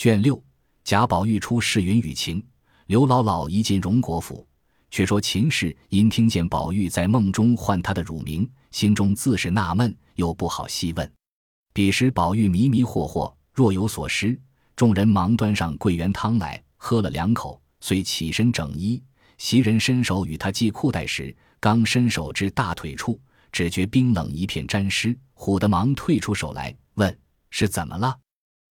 卷六，贾宝玉出世云雨情。刘姥姥一进荣国府，却说秦氏因听见宝玉在梦中唤她的乳名，心中自是纳闷，又不好细问。彼时宝玉迷迷惑惑，若有所失，众人忙端上桂圆汤来，喝了两口，遂起身整衣。袭人伸手与他系裤带时，刚伸手至大腿处，只觉冰冷一片沾湿，唬得忙退出手来，问是怎么了。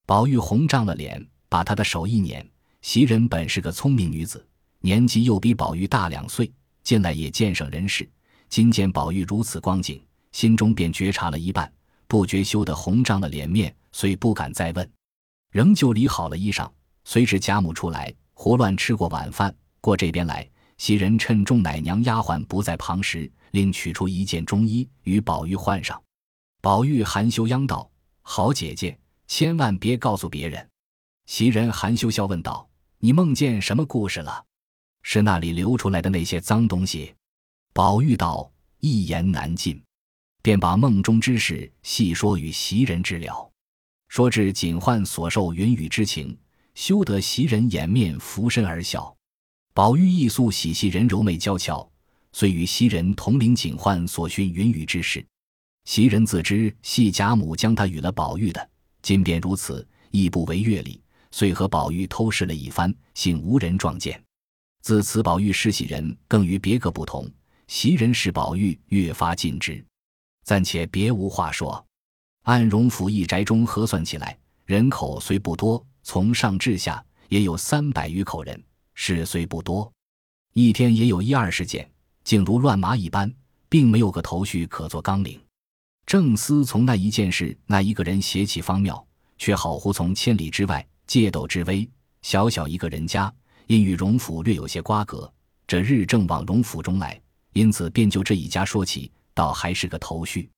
宝玉红涨了脸，把他的手一捻。袭人本是个聪明女子，年纪又比宝玉大两岁，近来也见上人事，今见宝玉如此光景，心中便觉察了一半，不觉羞得红涨了脸面，遂不敢再问，仍旧理好了衣裳，随至贾母出来，胡乱吃过晚饭，过这边来。袭人趁众奶娘丫鬟不在旁时，另取出一件中衣与宝玉换上。宝玉含羞央道：“好姐姐，千万别告诉别人。”袭人含羞笑问道：“你梦见什么故事了？是那里流出来的那些脏东西？”宝玉道：“一言难尽。”便把梦中之事细说与袭人知了。说至锦焕所受云雨之情，羞得袭人掩面俯身而笑。宝玉亦素喜袭人柔媚娇俏，遂与袭人同领警幻所寻云雨之事。袭人自知系贾母将他与了宝玉的，今便如此，亦不为乐理，遂和宝玉偷视了一番，幸无人撞见。自此，宝玉视袭人更与别个不同，袭人视宝玉越发尽之。暂且别无话说，按荣府一宅中核算起来，人口虽不多，从上至下也有三百余口人。事虽不多，一天也有一二十件，竟如乱麻一般，并没有个头绪可做纲领。正思从那一件事，那一个人写起方妙，却好乎从千里之外借斗之威。小小一个人家，因与荣府略有些瓜葛，这日正往荣府中来，因此便就这一家说起，倒还是个头绪。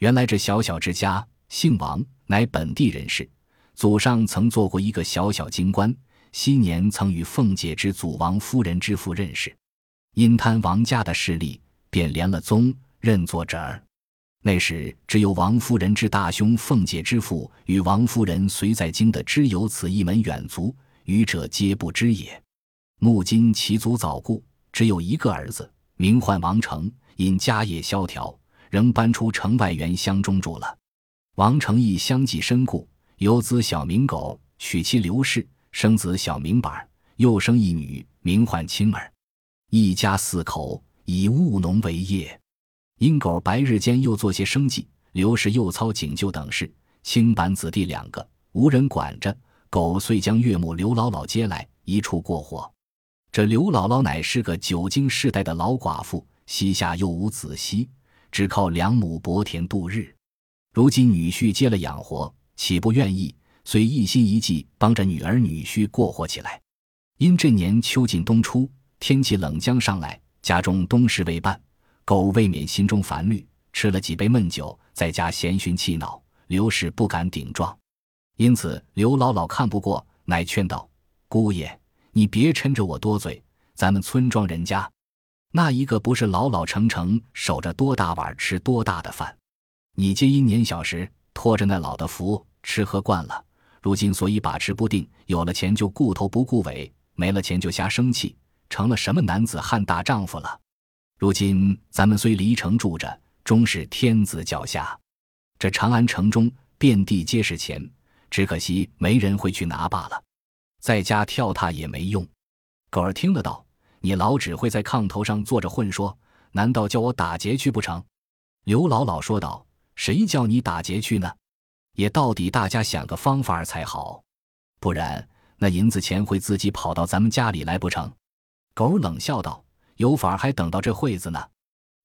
原来这小小之家姓王，乃本地人士，祖上曾做过一个小小京官。昔年曾与凤姐之祖王夫人之父认识，因贪王家的势力，便连了宗，认作侄儿。那时只有王夫人之大兄凤姐之父与王夫人随在京的知有此一门远族，余者皆不知也。目今其祖早故，只有一个儿子，名唤王成，因家业萧条，仍搬出城外原乡中住了。王成亦相继身故，有子小名狗，娶妻刘氏。生子小名板又生一女，名唤青儿，一家四口以务农为业。因狗白日间又做些生计，刘氏又操警救等事，青板子弟两个无人管着。狗遂将岳母刘姥姥接来一处过活。这刘姥姥乃是个久经世代的老寡妇，膝下又无子息，只靠两亩薄田度日。如今女婿接了养活，岂不愿意？遂一心一计帮着女儿女婿过活起来。因这年秋尽冬初，天气冷将上来，家中冬事未办，狗未免心中烦虑，吃了几杯闷酒，在家闲寻气恼。刘氏不敢顶撞，因此刘姥姥看不过，乃劝道：“姑爷，你别抻着我多嘴。咱们村庄人家，那一个不是老老成成守着多大碗吃多大的饭？你皆因年小时托着那老的福，吃喝惯了。”如今所以把持不定，有了钱就顾头不顾尾，没了钱就瞎生气，成了什么男子汉大丈夫了？如今咱们虽离城住着，终是天子脚下。这长安城中遍地皆是钱，只可惜没人会去拿罢了。在家跳踏也没用。狗儿听得到，你老只会在炕头上坐着混说，难道叫我打劫去不成？刘姥姥说道：“谁叫你打劫去呢？”也到底大家想个方法才好，不然那银子钱会自己跑到咱们家里来不成？狗冷笑道：“有法还等到这会子呢？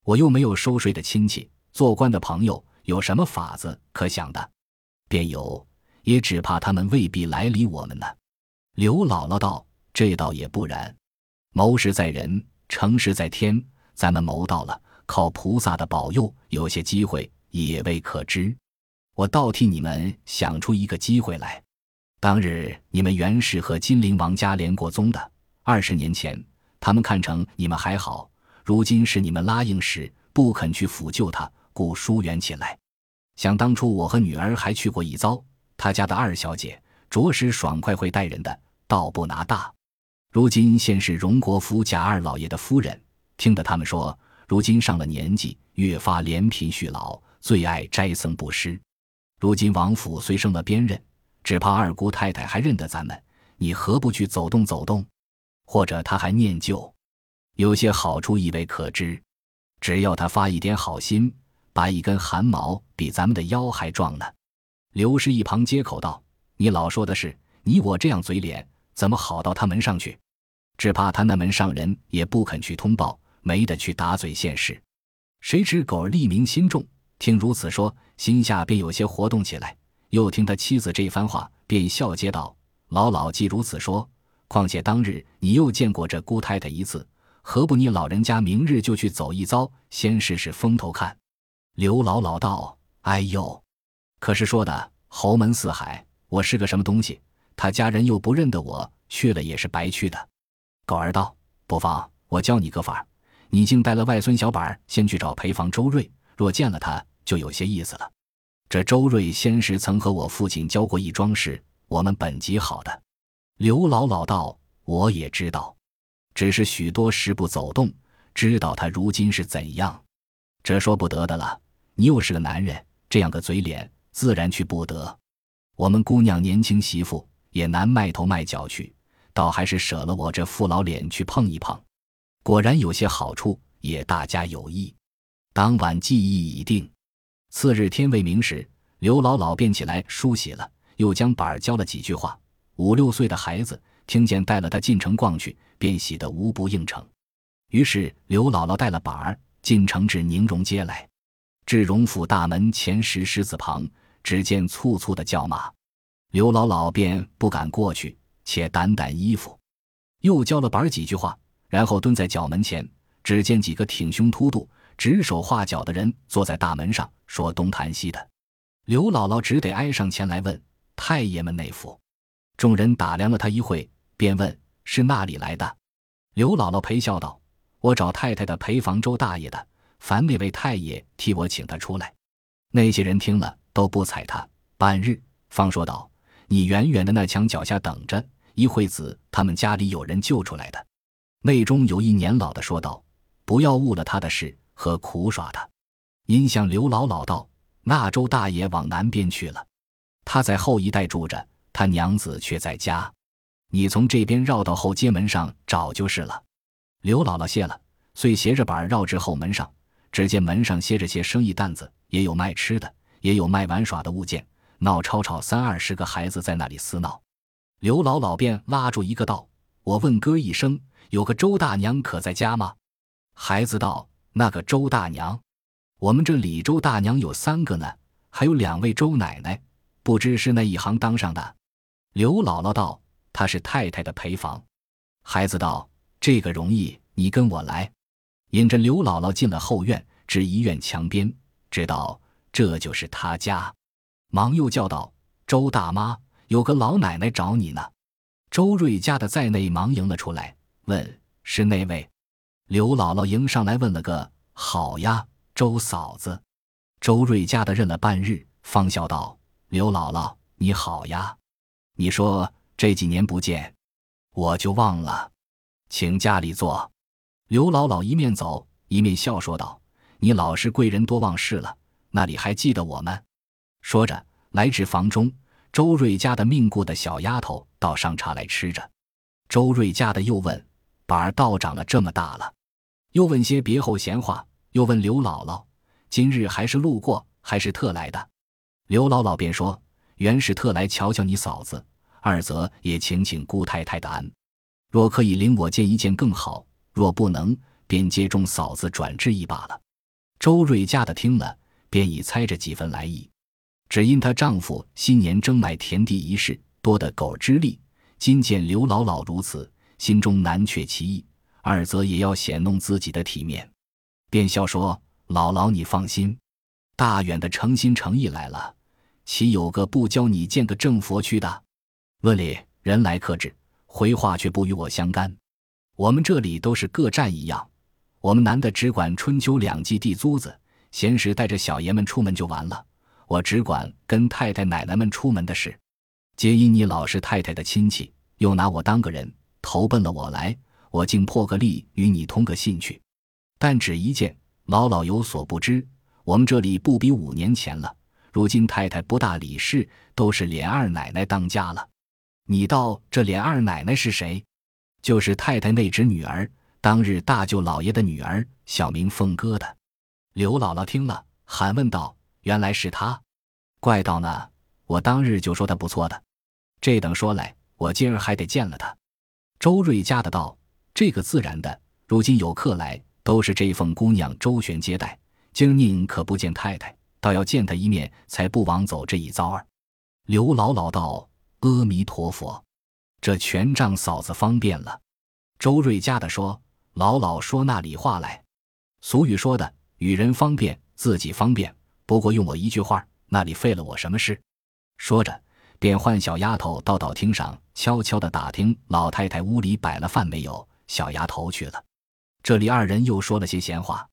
我又没有收税的亲戚，做官的朋友，有什么法子可想的？便有，也只怕他们未必来理我们呢。”刘姥姥道：“这倒也不然，谋事在人，成事在天。咱们谋到了，靠菩萨的保佑，有些机会也未可知。”我倒替你们想出一个机会来。当日你们原是和金陵王家连过宗的，二十年前他们看成你们还好，如今是你们拉硬时不肯去抚救他，故疏远起来。想当初我和女儿还去过一遭，他家的二小姐着实爽快会待人的，倒不拿大。如今现是荣国府贾二老爷的夫人，听得他们说，如今上了年纪，越发怜贫恤老，最爱斋僧布施。如今王府虽升了边任，只怕二姑太太还认得咱们，你何不去走动走动？或者他还念旧，有些好处亦未可知。只要他发一点好心，拔一根汗毛比咱们的腰还壮呢。刘氏一旁接口道：“你老说的是，你我这样嘴脸，怎么好到他门上去？只怕他那门上人也不肯去通报，没得去打嘴现世。”谁知狗儿利民心重，听如此说，心下便有些活动起来。又听他妻子这番话，便笑接道：“老老既如此说，况且当日你又见过这姑太太一次。”何不你老人家明日就去走一遭，先试试风头看？刘姥姥道：“哎呦，可是说的侯门四海，我是个什么东西？他家人又不认得我，去了也是白去的。”狗儿道：“不妨，我教你个法你竟带了外孙小板先去找陪房周瑞，若见了他，就有些意思了。这周瑞先时曾和我父亲交过一桩事，我们本极好的。”刘姥姥道：“我也知道。”只是许多时不走动，知道他如今是怎样，这说不得的了。你又是个男人，这样个嘴脸，自然去不得。我们姑娘年轻媳妇也难迈头迈脚去，倒还是舍了我这副老脸去碰一碰。果然有些好处，也大家有益。当晚记忆已定，次日天未明时，刘姥姥便起来梳洗了，又将板儿教了几句话。五六岁的孩子。听见带了他进城逛去，便喜得无不应承。于是刘姥姥带了板儿进城至宁荣街来，至荣府大门前石狮子旁，只见簇簇的叫骂，刘姥姥便不敢过去，且掸掸衣服，又教了板儿几句话，然后蹲在角门前，只见几个挺胸凸肚、指手画脚的人坐在大门上说东谈西的，刘姥姥只得挨上前来问太爷们内府。众人打量了他一会。便问是那里来的，刘姥姥陪笑道：“我找太太的陪房周大爷的，烦那位太爷替我请他出来。”那些人听了都不睬他，半日方说道：“你远远的那墙脚下等着，一会子他们家里有人救出来的。”内中有一年老的说道：“不要误了他的事和苦耍他。”因向刘姥姥道：“那周大爷往南边去了，他在后一带住着，他娘子却在家。”你从这边绕到后街门上找就是了。刘姥姥谢了，遂斜着板绕至后门上，只见门上歇着些生意担子，也有卖吃的，也有卖玩耍的物件，闹吵吵三二十个孩子在那里厮闹。刘姥姥便拉住一个道：“我问哥一声，有个周大娘可在家吗？”孩子道：“那个周大娘，我们这李周大娘有三个呢，还有两位周奶奶，不知是那一行当上的。”刘姥姥道。他是太太的陪房，孩子道：“这个容易，你跟我来。”引着刘姥姥进了后院，至一院墙边，知道这就是他家，忙又叫道：“周大妈，有个老奶奶找你呢。”周瑞家的在内忙迎了出来，问是那位。刘姥姥迎上来问了个好呀，周嫂子。周瑞家的认了半日，方笑道：“刘姥姥你好呀，你说。”这几年不见，我就忘了，请家里坐。刘姥姥一面走一面笑说道：“你老是贵人多忘事了，那里还记得我们？”说着，来至房中，周瑞家的命故的小丫头倒上茶来吃着。周瑞家的又问：“板儿倒长了这么大了？”又问些别后闲话，又问刘姥姥：“今日还是路过，还是特来的？”刘姥姥便说：“原是特来瞧瞧你嫂子。”二则也请请姑太太的安，若可以领我见一见更好；若不能，便接中嫂子转致意罢了。周瑞家的听了，便已猜着几分来意，只因她丈夫新年争买田地一事多得狗之力，今见刘姥姥如此，心中难却其意；二则也要显弄自己的体面，便笑说：“姥姥你放心，大远的诚心诚意来了，岂有个不教你见个正佛去的？”论里人来克制，回话却不与我相干。我们这里都是各站一样，我们男的只管春秋两季地租子，闲时带着小爷们出门就完了。我只管跟太太奶奶们出门的事。皆因你老是太太的亲戚，又拿我当个人，投奔了我来，我竟破个例与你通个信去。但只一件，老老有所不知，我们这里不比五年前了。如今太太不大理事，都是琏二奶奶当家了。你道这琏二奶奶是谁？就是太太那侄女儿，当日大舅老爷的女儿，小名凤哥的。刘姥姥听了，喊问道：“原来是她，怪道呢。我当日就说她不错的。这等说来，我今儿还得见了她。”周瑞家的道：“这个自然的。如今有客来，都是这凤姑娘周旋接待。今儿宁可不见太太。”倒要见他一面，才不枉走这一遭儿。刘姥姥道：“阿弥陀佛，这全仗嫂子方便了。”周瑞家的说：“姥姥说那里话来？俗语说的，与人方便，自己方便。不过用我一句话，那里费了我什么事？”说着，便唤小丫头到岛厅上，悄悄的打听老太太屋里摆了饭没有。小丫头去了，这里二人又说了些闲话。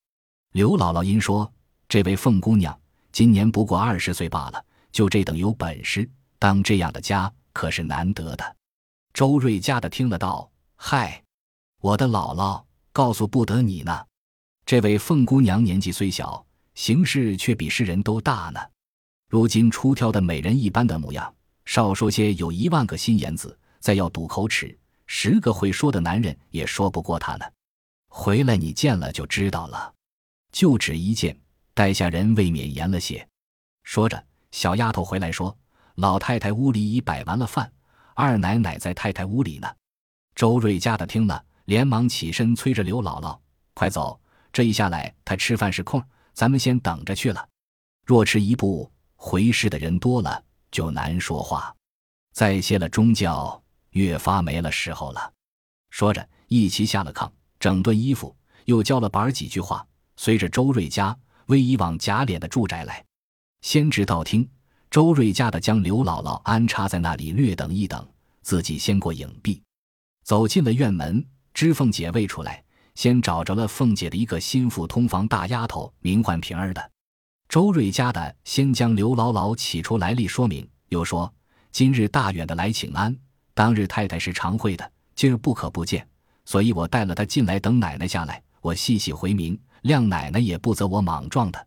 刘姥姥因说：“这位凤姑娘。”今年不过二十岁罢了，就这等有本事，当这样的家可是难得的。周瑞家的听了道：“嗨，我的姥姥告诉不得你呢。这位凤姑娘年纪虽小，行事却比世人都大呢。如今出挑的美人一般的模样，少说些有一万个心眼子，再要赌口齿，十个会说的男人也说不过她呢。回来你见了就知道了，就只一见。”待下人未免严了些，说着，小丫头回来说：“老太太屋里已摆完了饭，二奶奶在太太屋里呢。”周瑞家的听了，连忙起身催着刘姥姥：“快走！这一下来，她吃饭是空，咱们先等着去了。若迟一步，回事的人多了，就难说话。再歇了中觉，越发没了时候了。”说着，一齐下了炕，整顿衣服，又教了板儿几句话，随着周瑞家。为以往贾琏的住宅来，先至道厅，周瑞家的将刘姥姥安插在那里，略等一等，自己先过影壁，走进了院门。知凤姐未出来，先找着了凤姐的一个心腹通房大丫头，名唤平儿的。周瑞家的先将刘姥姥起出来历说明，又说今日大远的来请安，当日太太是常会的，今儿不可不见，所以我带了她进来等奶奶下来，我细细回明。亮奶奶也不责我莽撞的，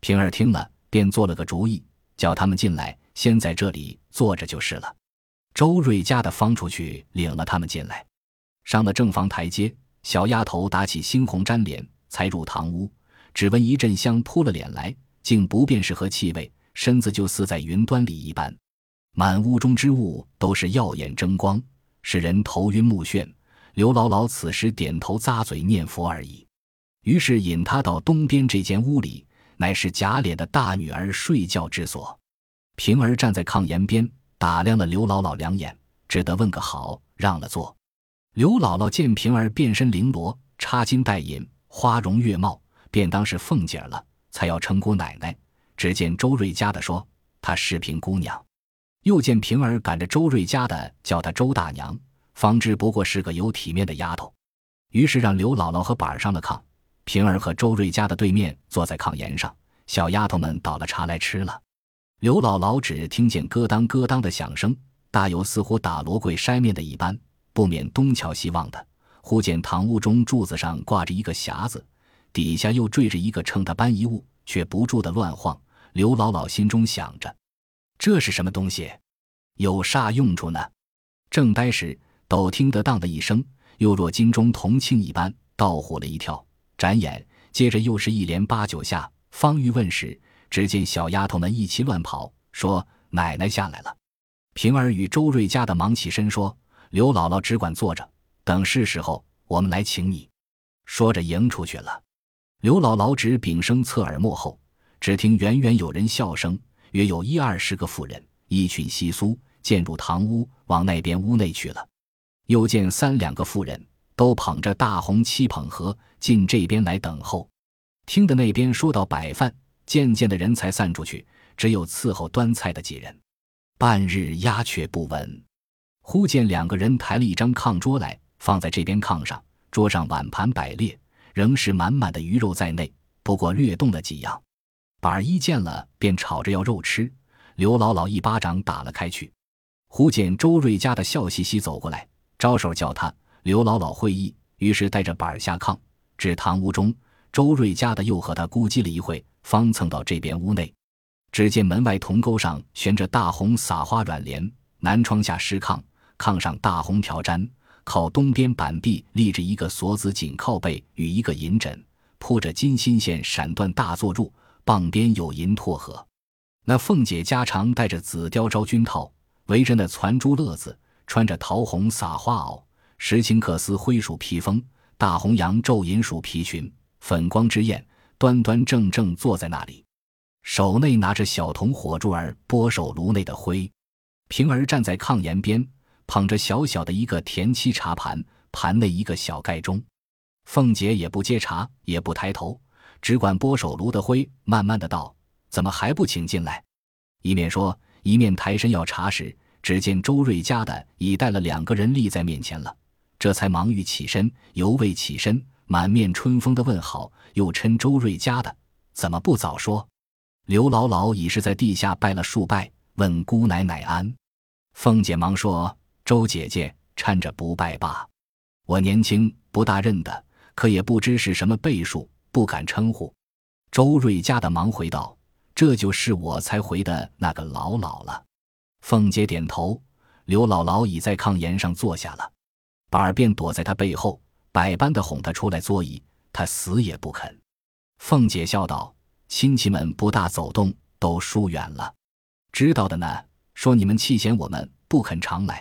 平儿听了，便做了个主意，叫他们进来，先在这里坐着就是了。周瑞家的方出去领了他们进来，上了正房台阶，小丫头打起猩红粘脸，才入堂屋，只闻一阵香扑了脸来，竟不辨是何气味，身子就似在云端里一般，满屋中之物都是耀眼争光，使人头晕目眩。刘姥姥此时点头咂嘴念佛而已。于是引他到东边这间屋里，乃是贾琏的大女儿睡觉之所。平儿站在炕沿边，打量了刘姥姥两眼，只得问个好，让了座。刘姥姥见平儿变身绫罗，插金戴银，花容月貌，便当是凤姐了，才要称姑奶奶。只见周瑞家的说她是平姑娘，又见平儿赶着周瑞家的叫她周大娘，方知不过是个有体面的丫头。于是让刘姥姥和板上了炕。平儿和周瑞家的对面坐在炕沿上，小丫头们倒了茶来吃了。刘姥姥只听见咯当咯当的响声，大有似乎打罗柜筛面的一般，不免东瞧西望的。忽见堂屋中柱子上挂着一个匣子，底下又坠着一个秤的搬一物，却不住的乱晃。刘姥姥心中想着，这是什么东西？有啥用处呢？正呆时，陡听得当的一声，又若金钟铜磬一般，倒唬了一跳。转眼，接着又是一连八九下。方欲问时，只见小丫头们一齐乱跑，说：“奶奶下来了。”平儿与周瑞家的忙起身说：“刘姥姥只管坐着，等是时候，我们来请你。”说着迎出去了。刘姥姥只屏声侧耳幕后，只听远远有人笑声，约有一二十个妇人，一群稀疏，渐入堂屋，往那边屋内去了。又见三两个妇人。都捧着大红漆捧盒进这边来等候，听得那边说到摆饭，渐渐的人才散出去，只有伺候端菜的几人。半日鸦雀不闻，忽见两个人抬了一张炕桌来，放在这边炕上，桌上碗盘摆列，仍是满满的鱼肉在内，不过略动了几样。板儿一见了，便吵着要肉吃，刘姥姥一巴掌打了开去。忽见周瑞家的笑嘻嘻走过来，招手叫他刘姥姥会意，于是带着板儿下炕，至堂屋中，周瑞家的又和他咕叽了一会，方蹭到这边屋内。只见门外铜钩上悬着大红撒花软帘，南窗下湿炕，炕上大红条毡，靠东边板壁立着一个锁子紧靠背与一个银枕，铺着金心线闪缎大坐褥，傍边有银托盒。那凤姐家常戴着紫貂昭君套，围着那攒珠乐子，穿着桃红撒花袄，石青克斯灰鼠披风，大红羊皱银鼠皮裙，粉光之焰，端端正正坐在那里，手内拿着小铜火柱儿拨手炉内的灰。平儿站在炕沿边，捧着小小的一个田七茶盘，盘内一个小盖钟。凤姐也不接茶，也不抬头，只管拨手炉的灰，慢慢的道。怎么还不请进来？一面说，一面抬身要茶时，只见周瑞家的已带了两个人立在面前了，这才忙欲起身，犹未起身，满面春风的问好，又称周瑞家的怎么不早说？刘姥姥已是在地下拜了数拜，问姑奶奶安。凤姐忙说：“周姐姐搀着不拜罢，我年轻不大认得，可也不知是什么辈数，不敢称呼。”周瑞家的忙回道。这就是我才回的那个姥姥了。凤姐点头，刘姥姥已在炕沿上坐下了，板儿便躲在他背后，百般的哄他出来坐椅，他死也不肯。凤姐笑道：“亲戚们不大走动，都疏远了。知道的呢，说你们气嫌我们不肯常来；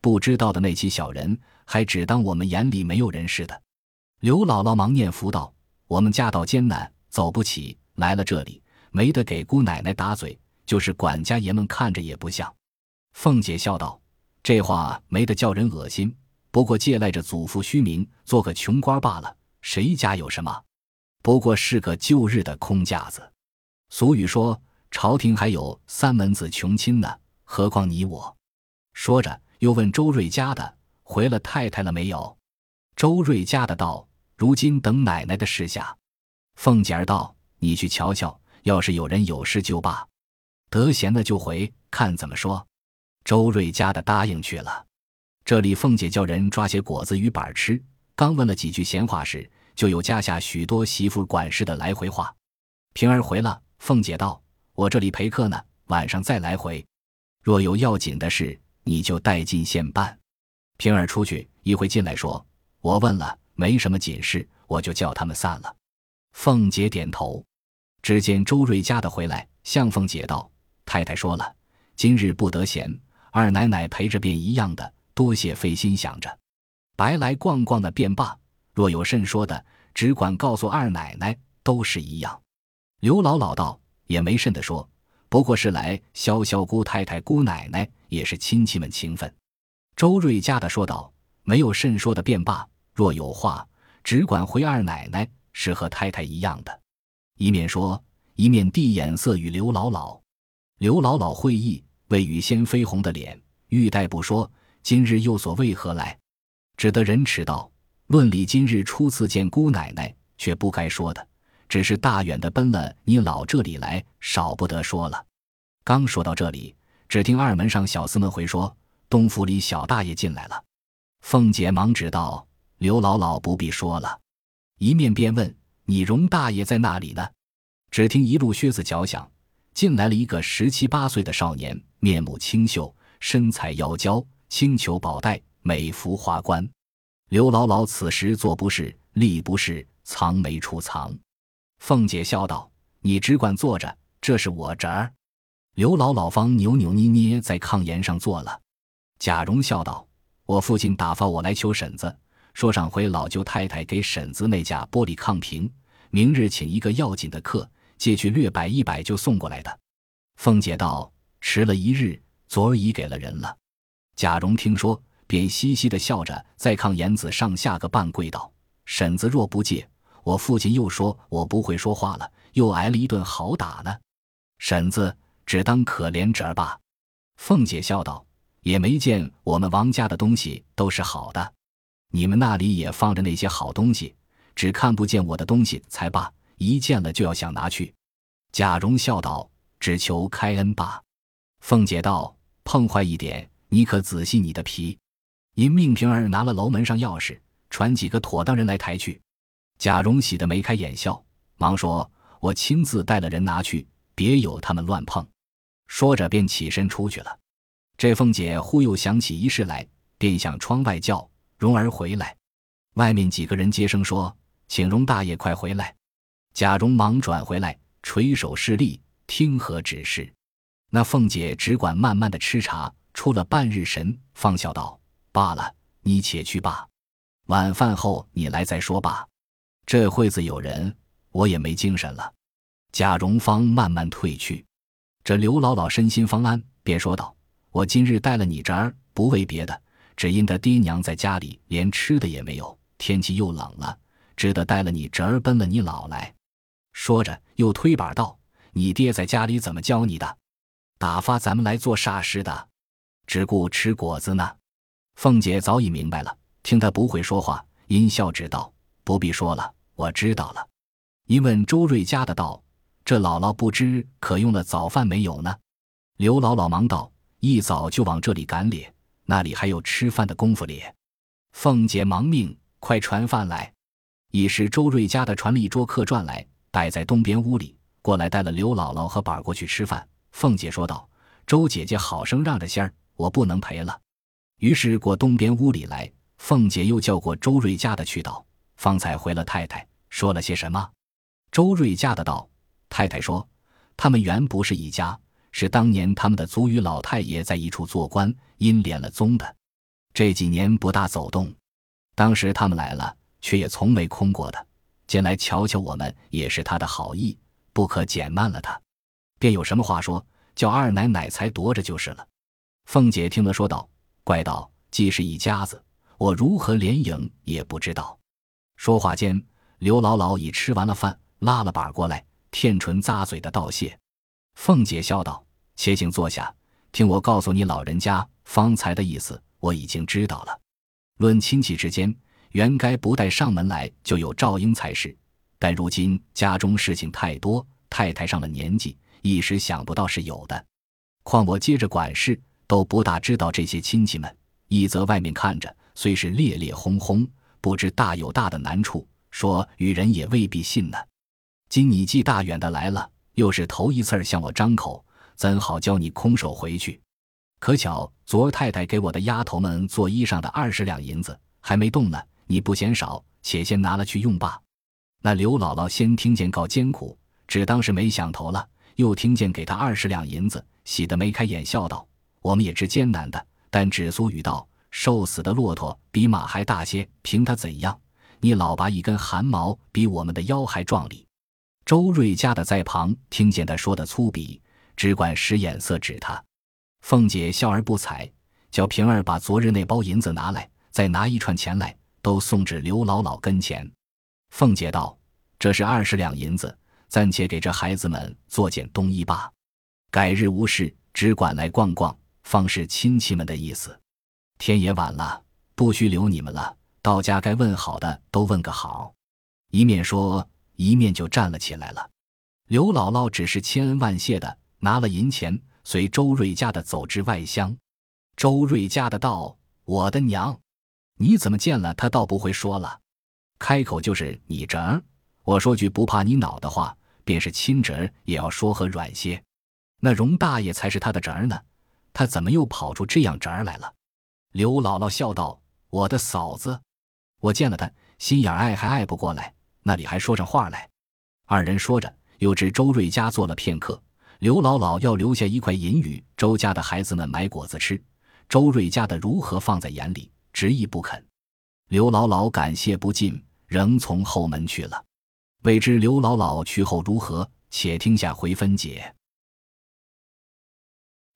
不知道的那起小人，还只当我们眼里没有人似的。”刘姥姥忙念佛道：“我们家道艰难，走不起来了这里。”没得给姑奶奶打嘴，就是管家爷们看着也不像。凤姐笑道：“这话没得叫人恶心，不过借赖着祖父虚名，做个穷官罢了。谁家有什么？不过是个旧日的空架子。俗语说，朝廷还有三门子穷亲呢，何况你我？”说着，又问周瑞家的回了太太了没有。周瑞家的道：“如今等奶奶的示下。”凤姐儿道：“你去瞧瞧。”要是有人有事就罢，得闲了就回，看怎么说。周瑞家的答应去了。这里凤姐叫人抓些果子与板儿吃，刚问了几句闲话时，就有家下许多媳妇管事的来回话。平儿回了，凤姐道：“我这里陪客呢，晚上再来回。若有要紧的事，你就带进县办。”平儿出去一会进来，说：“我问了，没什么紧事，我就叫他们散了。”凤姐点头。只见周瑞家的回来，向凤姐道：“太太说了，今日不得闲，二奶奶陪着便一样的，多谢费心想着，白来逛逛的便罢。若有甚说的，只管告诉二奶奶，都是一样。”刘姥姥道：“也没甚的说，不过是来消消姑太太、姑奶奶，也是亲戚们情分。”周瑞家的说道：“没有甚说的便罢，若有话，只管回二奶奶，是和太太一样的。”一面说，一面递眼色与刘姥姥。刘姥姥会意，未雨先绯红的脸，欲待不说，今日又所为何来？只得人迟道：“论理今日初次见姑奶奶，却不该说的，只是大远的奔了你老这里来，少不得说了。”刚说到这里，只听二门上小厮们回说：“东府里小大爷进来了。”凤姐忙指道：“刘姥姥不必说了。”一面便问。你荣大爷在那里呢？只听一路靴子脚响，进来了一个十七八岁的少年，面目清秀，身材窈窕，青裘宝带，美服花冠。刘姥姥此时坐不是，立不是，藏没处藏。凤姐笑道：“你只管坐着，这是我侄儿。”刘姥姥方扭扭捏捏在炕沿上坐了。贾蓉笑道：“我父亲打发我来求婶子。”说上回老舅太太给婶子那架玻璃炕瓶，明日请一个要紧的客，借去略摆一摆就送过来的。凤姐道：“迟了一日，昨儿已给了人了。”贾蓉听说，便嘻嘻的笑着，在炕沿子上下个半跪道：“婶子若不借，我父亲又说我不会说话了，又挨了一顿好打呢。婶子只当可怜侄儿吧。”凤姐笑道：“也没见我们王家的东西都是好的。”你们那里也放着那些好东西，只看不见我的东西才罢，一见了就要想拿去。贾蓉笑道：“只求开恩罢。”凤姐道：“碰坏一点，你可仔细你的皮。因命平儿拿了楼门上钥匙，传几个妥当人来抬去。贾蓉喜得眉开眼笑，忙说：“我亲自带了人拿去，别有他们乱碰。”说着便起身出去了。这凤姐忽又想起一事来，便向窗外叫：“蓉儿回来！”外面几个人接声说：“请蓉大爷快回来。”贾蓉忙转回来，垂手施礼，听何指示。那凤姐只管慢慢的吃茶，出了半日神，方笑道：“罢了，你且去罢。晚饭后你来再说罢。这会子有人，我也没精神了。”贾蓉方慢慢退去。这刘姥姥身心方安，便说道：“我今日带了你侄儿，不为别的，只因他爹娘在家里连吃的也没有，天气又冷了，只得带了你侄儿奔了你姥来。”说着，又推板道：“你爹在家里怎么教你的？打发咱们来做煞事的，只顾吃果子呢。”凤姐早已明白了，听他不会说话，阴笑只道：“不必说了，我知道了。”一问周瑞家的道：“这姥姥不知可用了早饭没有呢？”刘姥姥忙道：“一早就往这里赶咧，那里还有吃饭的功夫咧？”凤姐忙命：“快传饭来！”已是周瑞家的传了一桌客馔来。摆在东边屋里，过来带了刘姥姥和板儿过去吃饭。凤姐说道：“周姐姐好生让着仙儿，我不能陪了。”于是过东边屋里来。凤姐又叫过周瑞家的去道：“方才回了太太，说了些什么？”周瑞家的道：“太太说，他们原不是一家，是当年他们的祖与老太爷在一处做官，因连了宗的，这几年不大走动。当时他们来了，却也从没空过的。”进来瞧瞧我们，也是他的好意，不可减慢了他。便有什么话说，叫二奶奶才夺着就是了。凤姐听了，说道：“怪道，既是一家子，我如何连影也不知道。”说话间，刘姥姥已吃完了饭，拉了板过来，舔唇咂嘴的道谢。凤姐笑道：“且请坐下，听我告诉你老人家方才的意思，我已经知道了。论亲戚之间。”原该不带上门来就有照应才是，但如今家中事情太多，太太上了年纪，一时想不到是有的。况我接着管事，都不大知道这些亲戚们。一则外面看着虽是烈烈轰轰，不知大有大的难处，说与人也未必信呢。今你既大远的来了，又是头一次向我张口，怎好教你空手回去？可巧昨儿太太给我的丫头们做衣裳的二十两银子还没动呢。你不嫌少，且先拿了去用罢。那刘姥姥先听见告艰苦，只当是没想头了；又听见给她二十两银子，喜得眉开眼笑道：“我们也知艰难的，但只俗语道：瘦死的骆驼比马还大些。凭他怎样，你老拔一根汗毛比我们的腰还壮丽。”周瑞家的在旁听见他说的粗鄙，只管使眼色指他。凤姐笑而不睬，叫平儿把昨日那包银子拿来，再拿一串钱来。都送至刘姥姥跟前，凤姐道：“这是二十两银子，暂且给这孩子们做件冬衣罢。改日无事，只管来逛逛，方是亲戚们的意思。天也晚了，不需留你们了。到家该问好的都问个好。”一面说，一面就站了起来了。刘姥姥只是千恩万谢的拿了银钱，随周瑞家的走至外乡。周瑞家的道：“我的娘！”你怎么见了他倒不会说了，开口就是你侄儿。我说句不怕你恼的话，便是亲侄儿也要说和软些。那荣大爷才是他的侄儿呢，他怎么又跑出这样侄儿来了？刘姥姥笑道：“我的嫂子，我见了他，心眼爱还爱不过来，那里还说上话来。”二人说着，又至周瑞家坐了片刻。刘姥姥要留下一块银与周家的孩子们买果子吃，周瑞家的如何放在眼里？执意不肯，刘姥姥感谢不尽，仍从后门去了。未知刘姥姥去后如何？且听下回分解。